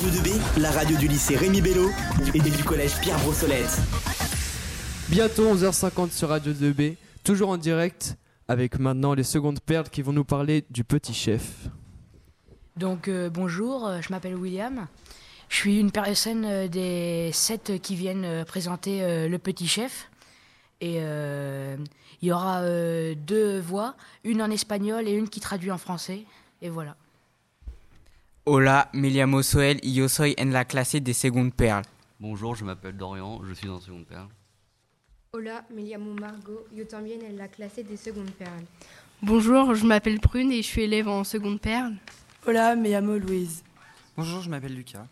Radio 2B, la radio du lycée Rémi Bello et du collège Pierre Brossolette. Bientôt 11h50 sur Radio 2B, toujours en direct avec maintenant les secondes perles qui vont nous parler du petit chef. Donc euh, bonjour, euh, je m'appelle William. Je suis une personne euh, des sept qui viennent euh, présenter le petit chef. Et euh, il y aura deux voix, une en espagnol et une qui traduit en français. Et voilà. Hola, me llamo Soel y yo soy en la clase de seconde perle. Bonjour, je m'appelle Dorian, je suis en seconde perle. Hola, me llamo Margot, yo también en la clase de seconde perle. Bonjour, je m'appelle Prune et je suis élève en seconde perle. Hola, me llamo Louise. Bonjour, je m'appelle Lucas.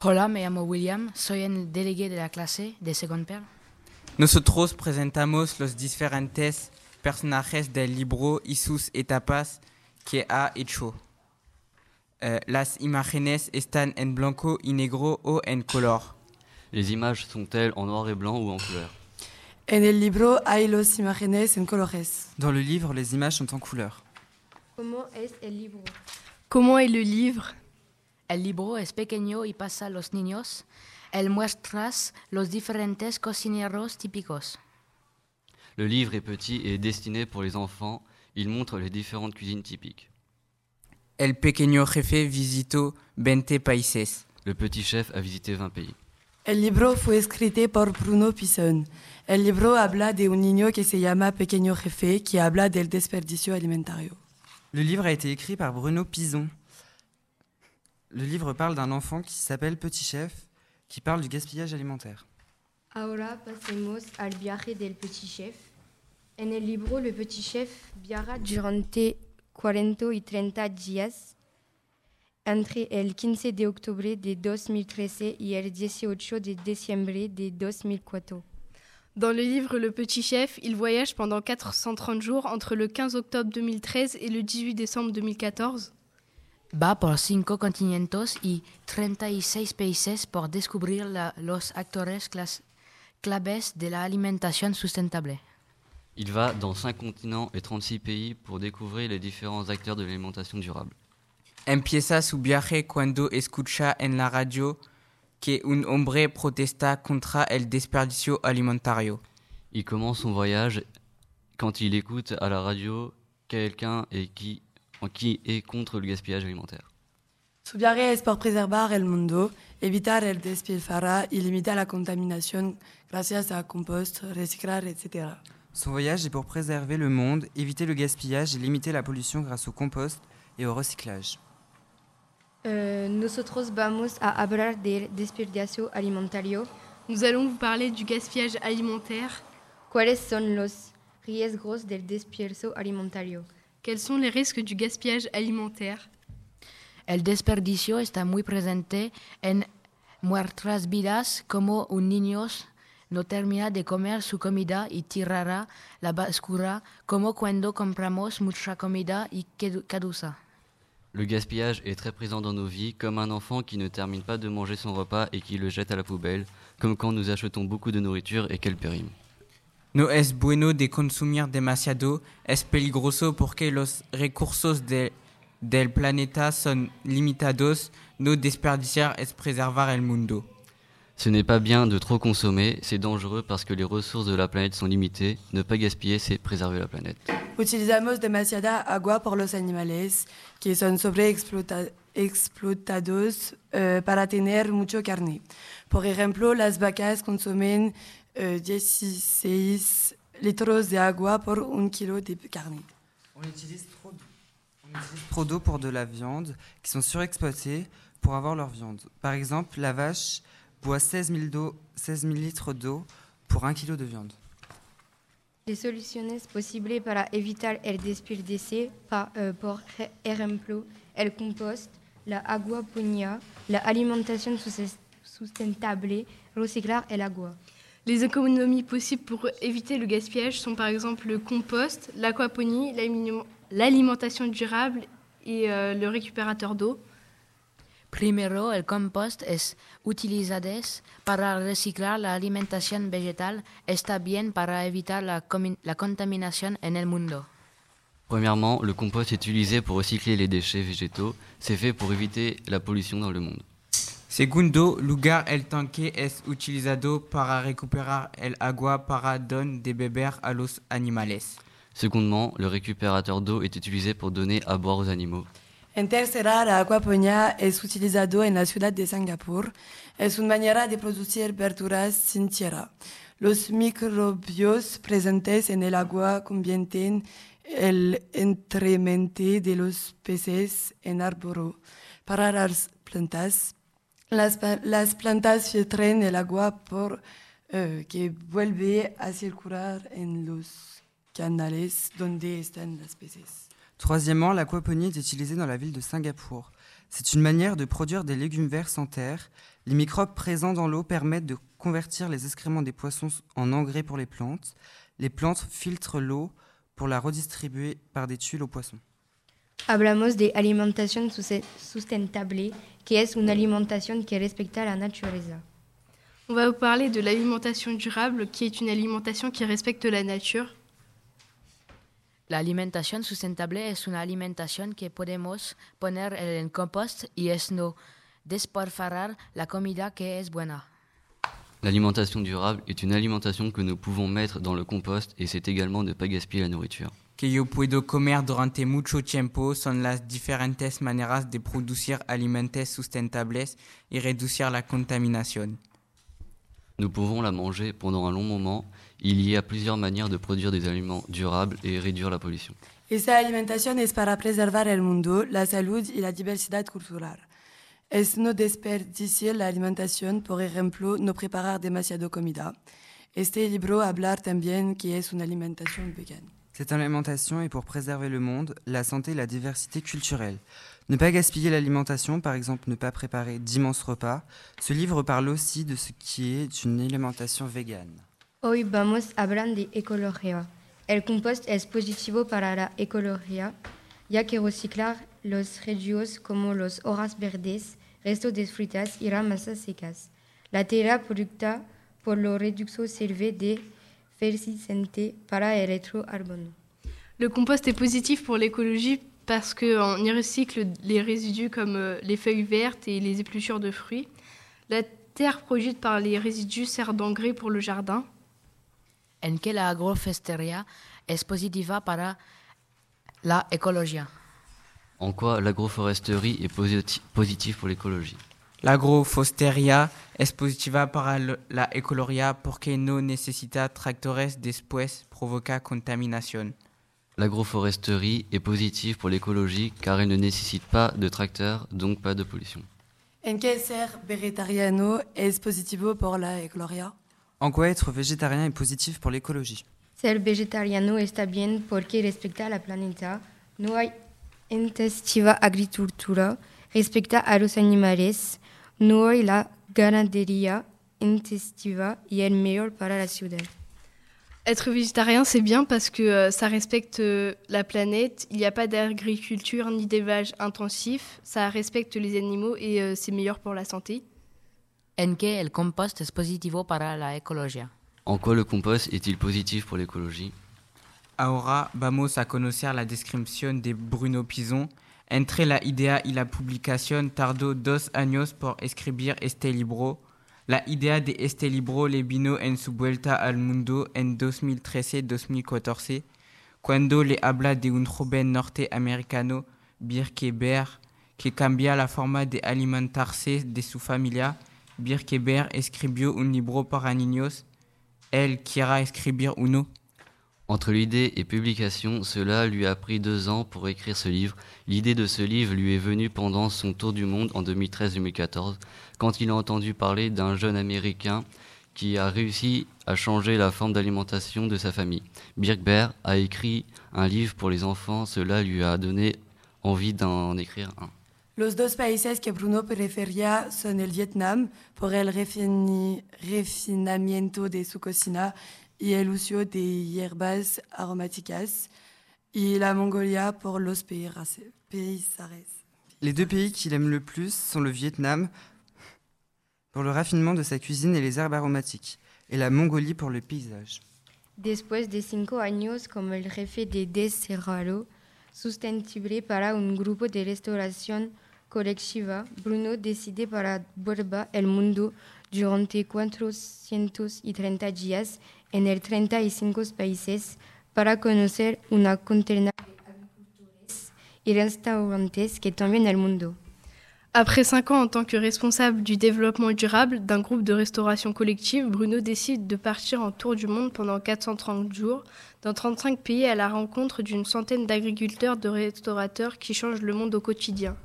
Hola, me llamo William, soy el délégué de la clase de Second Perl. Nosotros presentamos los diferentes personajes del libro y sus etapas que ha hecho. Eh, las imágenes están en blanco y negro o en color. Les images sont-elles en noir et blanc ou en couleur? En el libro hay los imágenes en colores. Dans le livre, les images sont en couleur. ¿Cómo es el libro? Comment est le livre El libro es pequeño y pasa a los niños. El muestras los diferentes cocineros típicos. Le livre est petit et destiné pour les enfants. Il montre les différentes cuisines typiques. El pequeño jefe visitó 20 países. Le petit chef a visité 20 pays. El libro fue escrito por Bruno Pison. El libro habla de un niño que se llama Pequeño Jefe, qui habla del desperdicio alimentario. Le livre a été écrit par Bruno Pison. Le livre parle d'un enfant qui s'appelle Petit Chef, qui parle du gaspillage alimentaire. Ahora pasemos al viaje del petit chef. En el libro, le petit chef viaja durante 40 y 30 días entre el 15 de octubre de 2013 y el 18 de diciembre de 2004. Dans le livre Le Petit Chef, il voyage pendant 430 jours entre le 15 octobre 2013 et le 18 décembre 2014. Va por cinco continentos y 36 países por descubrir la- los actores clas- claves de la alimentación sustentable. Il va dans 5 continents et 36 pays pour découvrir les différents acteurs de l'alimentation durable. Empieza su viaje cuando escucha en la radio que un hombre protesta contra el desperdicio alimentario. Il commence son voyage quand il écoute à la radio quelqu'un et qui, qui est contre le gaspillage alimentaire. Su viaje es por preservar el mundo, evitar el despilfarra y limitar la contaminación gracias a compost, reciclar, etc. Son voyage est pour préserver le monde, éviter le gaspillage et limiter la pollution grâce au compost et au recyclage. Nosotros vamos a hablar del desperdicio alimentario. Nous allons vous parler du gaspillage alimentaire. ¿Cuáles son los riesgos del desperdicio alimentario? Quels sont les risques du gaspillage alimentaire? El desperdicio está muy presente en nuestras vidas como un niño no termina de comer su comida y tirará la basura como cuando compramos mucha comida y caduca. Le gaspillage est très présent dans nos vies, comme un enfant qui ne termine pas de manger son repas et qui le jette à la poubelle, comme quand nous achetons beaucoup de nourriture et qu'elle périme. No es bueno de consumir demasiado, es peligroso porque los recursos de- del planeta son limitados. No desperdiciar es preservar el mundo. Ce n'est pas bien de trop consommer, c'est dangereux parce que les ressources de la planète sont limitées. Ne pas gaspiller, c'est préserver la planète. Utilizamos demasiada agua por los animales que son sobreexplotados eh, para tener mucho carne. Por ejemplo, las vacas consumen eh, 16 litros de agua por un kilo de carne. On utilise trop d'eau. On utilise trop d'eau pour de la viande, qui sont surexploitées pour avoir leur viande. Par exemple, la vache boit 16 000, d'eau- 16 000 litres d'eau pour 1 kg de viande. Les soluciones posibles para evitar el desperdicio, pa- eh, por je- ejemplo, el compost, la aguaponía, la alimentación sus- sustentable, reciclar el agua. Les économies possibles pour éviter le gaspillage sont par exemple le compost, l'aquaponie, l'aliment- l'alimentation durable et euh, le récupérateur d'eau. Primero, el compost es utilizado para reciclar la alimentación vegetal. Está bien para evitar la, la contaminación en el mundo. Premièrement, le compost est utilisé pour recycler les déchets végétaux. C'est fait pour éviter la pollution dans le monde. Segundo, lugar el tanque es utilizado para recuperar el agua para don de beber a los animales. Secondement, le récupérateur d'eau est utilisé pour donner à boire aux animaux. En tercera, la aquaponía es utilizado en la ciudad de Singapur. Es una manera de producir verduras sin tierra. Los microbios presentes en el agua convierten el entremente de los peces en árbol. Para las plantas, las plantas filtran el agua por, eh, que vuelve a circular en los canales donde están las peces. Troisièmement, l'aquaponie est utilisée dans la ville de Singapour. C'est une manière de produire des légumes verts sans terre. Les microbes présents dans l'eau permettent de convertir les excréments des poissons en engrais pour les plantes. Les plantes filtrent l'eau pour la redistribuer par des tuiles aux poissons. Hablamos de alimentación sus- sustentable, que es una alimentación que respecta la naturaleza. On va vous parler de l'alimentation durable, qui est une alimentation qui respecte la nature. La alimentación sustentable es una alimentación que podemos poner en compost y es no la comida que es buena. L'alimentation durable est une alimentation que nous pouvons mettre dans le compost et c'est également ne pas gaspiller la nourriture. Que yo puedo comer durante mucho tiempo son las diferentes maneras de producir alimentos sustentables y reducir la contaminación. Nous pouvons la manger pendant un long moment. Il y a plusieurs manières de produire des aliments durables et réduire la pollution. Esta alimentación es para preservar el mundo, la salud y la diversidad cultural. Es no desperdiciar la alimentación, por ejemplo, no preparar demasiado comida. Este libro habla también que es una alimentación vegana. Cette alimentation est pour préserver le monde, la santé et la diversité culturelle. Ne pas gaspiller l'alimentation, par exemple ne pas préparer d'immenses repas. Ce livre parle aussi de ce qui est une alimentation végane. Hoy vamos a hablar de ecología. El compost es positivo para la ecología, ya que reciclar los residuos como las hojas verdes, restos de frutas y ramas secas. La tierra producta por lo reducto sirve de fertilizante para el retrocarbono. Le compost est positif pour l'écologie parce qu'on y recycle les résidus comme euh, les feuilles vertes et les épluchures de fruits. La terre produite par les résidus sert d'engrais pour le jardin. En que la agroforestería es positiva para la ecología. En quoi l'agroforesterie est posi- positive pour l'écologie? L'agrofostería es positiva para la ecologia porque no necesita tractores después provoca contaminación. L'agroforesterie est positive pour l'écologie car elle ne nécessite pas de tracteurs, donc pas de pollution. En que ser vegetariano es positivo por la ecología. En quoi être végétarien est positif pour l'écologie? Ser vegetariano está bien porque respecta la planeta, no hay intensiva agricultura, respecta a los animales, no hay la ganadería intensiva y es mejor para la ciudad. Être végétarien, c'est bien parce que euh, ça respecte euh, la planète. Il n'y a pas d'agriculture ni d'élevage intensif. Ça respecte les animaux et euh, c'est meilleur pour la santé. En que el compost es positivo para la ecología. En quoi le compost est-il positif pour l'écologie? Ahora vamos a conocer la descripción de Bruno Pison. Entre la idea y la publicación tardó dos años por escribir este libro. La idea de este libro le vino en su vuelta al mundo en 2013-2014, cuando le habla de un joven norteamericano, Birkeber, que cambia la forma de alimentarse de su familia. Birkeber escribió un libro para niños. Él quiera escribir uno. Entre l'idée et publication, cela lui a pris deux ans pour écrire ce livre. L'idée de ce livre lui est venue pendant son tour du monde en 2013-2014, quand il a entendu parler d'un jeune Américain qui a réussi à changer la forme d'alimentation de sa famille. Birkbeer a écrit un livre pour les enfants, cela lui a donné envie d'en écrire un. Los dos países que Bruno prefería son el Vietnam por el refinamiento de su cocina y el uso de hierbas aromáticas y la Mongolia por los paisajes. Les deux pays qu'il aime le plus sont le Vietnam pour le raffinement de sa cuisine et les herbes aromatiques, et la Mongolie pour le paysage. Después de cinco años como el jefe de Descerrado, sustentable para un grupo de restauración colectiva, Bruno decide para vuelva el mundo durante 430 días en el 35 países para conocer una de agricultores y restaurantes que también. Après cinq ans en tant que responsable du développement durable d'un groupe de restauration collective, Bruno décide de partir en tour du monde pendant 430 jours dans 35 pays à la rencontre d'une centaine d'agriculteurs, de restaurateurs qui changent le monde au quotidien.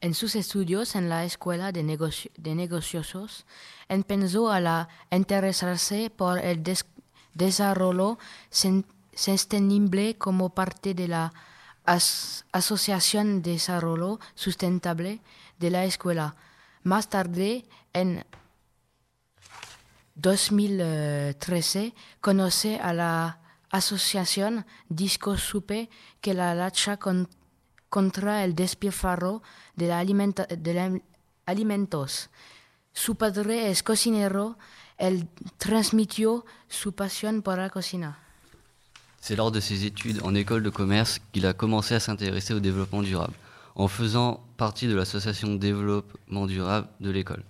En sus estudios en la Escuela de, Negoci- de Negocios, empezó a la interesarse por el des- desarrollo sostenible como parte de la As- Asociación de Desarrollo Sustentable de la escuela. Más tarde, en 2013, conoce a la asociación Disco Supe que la lucha con- contra el despilfarro de, la alimenta- de alimentos. Su padre es cocinero, él transmitió su pasión por la cocina. C'est lors de ses études en école de commerce qu'il a commencé à s'intéresser au développement durable, en faisant partie de l'association développement durable de l'école.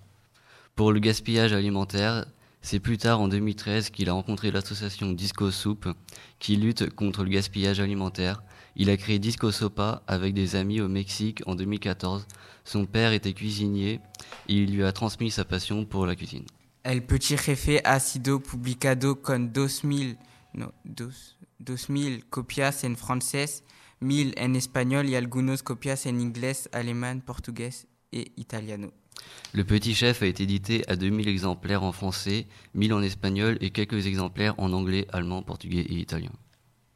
Pour le gaspillage alimentaire, c'est plus tard en 2013 qu'il a rencontré l'association Disco Soup qui lutte contre le gaspillage alimentaire. Il a créé Disco Sopa avec des amis au Mexique en 2014. Son père était cuisinier et il lui a transmis sa passion pour la cuisine. El petit jefe ha sido publicado con 2000, no, dos, 2000 copias en francés, 1000 en español y algunos copias en inglés, alemán, portugués et italiano. Le Petit Chef a été édité à 2000 exemplaires en français, 1000 en espagnol et quelques exemplaires en anglais, allemand, portugais et italien.